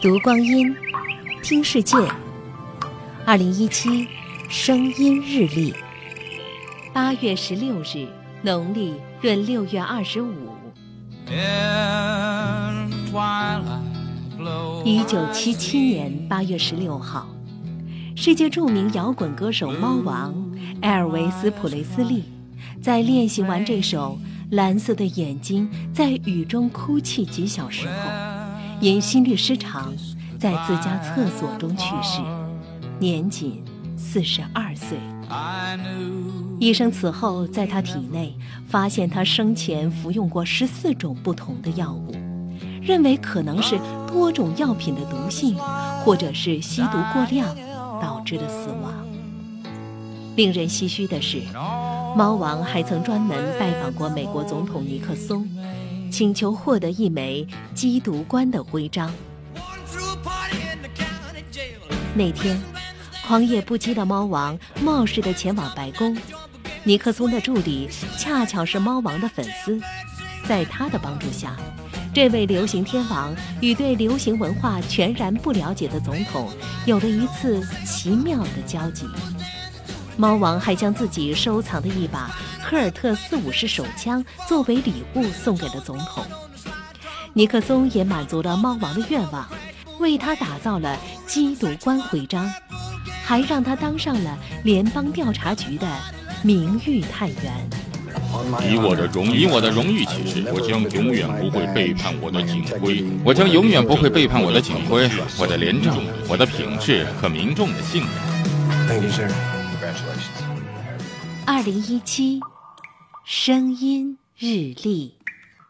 读光阴，听世界。二零一七声音日历，八月十六日，农历闰六月二十五。一九七七年八月十六号，世界著名摇滚歌手猫王埃尔维斯·普雷斯利，在练习完这首《蓝色的眼睛在雨中哭泣》几小时后，因心律失常，在自家厕所中去世，年仅四十二岁。医生此后在他体内发现他生前服用过十四种不同的药物。认为可能是多种药品的毒性，或者是吸毒过量导致的死亡。令人唏嘘的是，猫王还曾专门拜访过美国总统尼克松，请求获得一枚缉毒官的徽章。那天，狂野不羁的猫王冒失地前往白宫，尼克松的助理恰巧是猫王的粉丝，在他的帮助下。这位流行天王与对流行文化全然不了解的总统有了一次奇妙的交集。猫王还将自己收藏的一把科尔特四五式手枪作为礼物送给了总统。尼克松也满足了猫王的愿望，为他打造了缉毒官徽章，还让他当上了联邦调查局的名誉探员。以我的荣以我的荣誉起誓，我将永远不会背叛我的警徽。我将永远不会背叛我的警徽、我的廉政、我的品质和民众的信任。二零一七声音日历。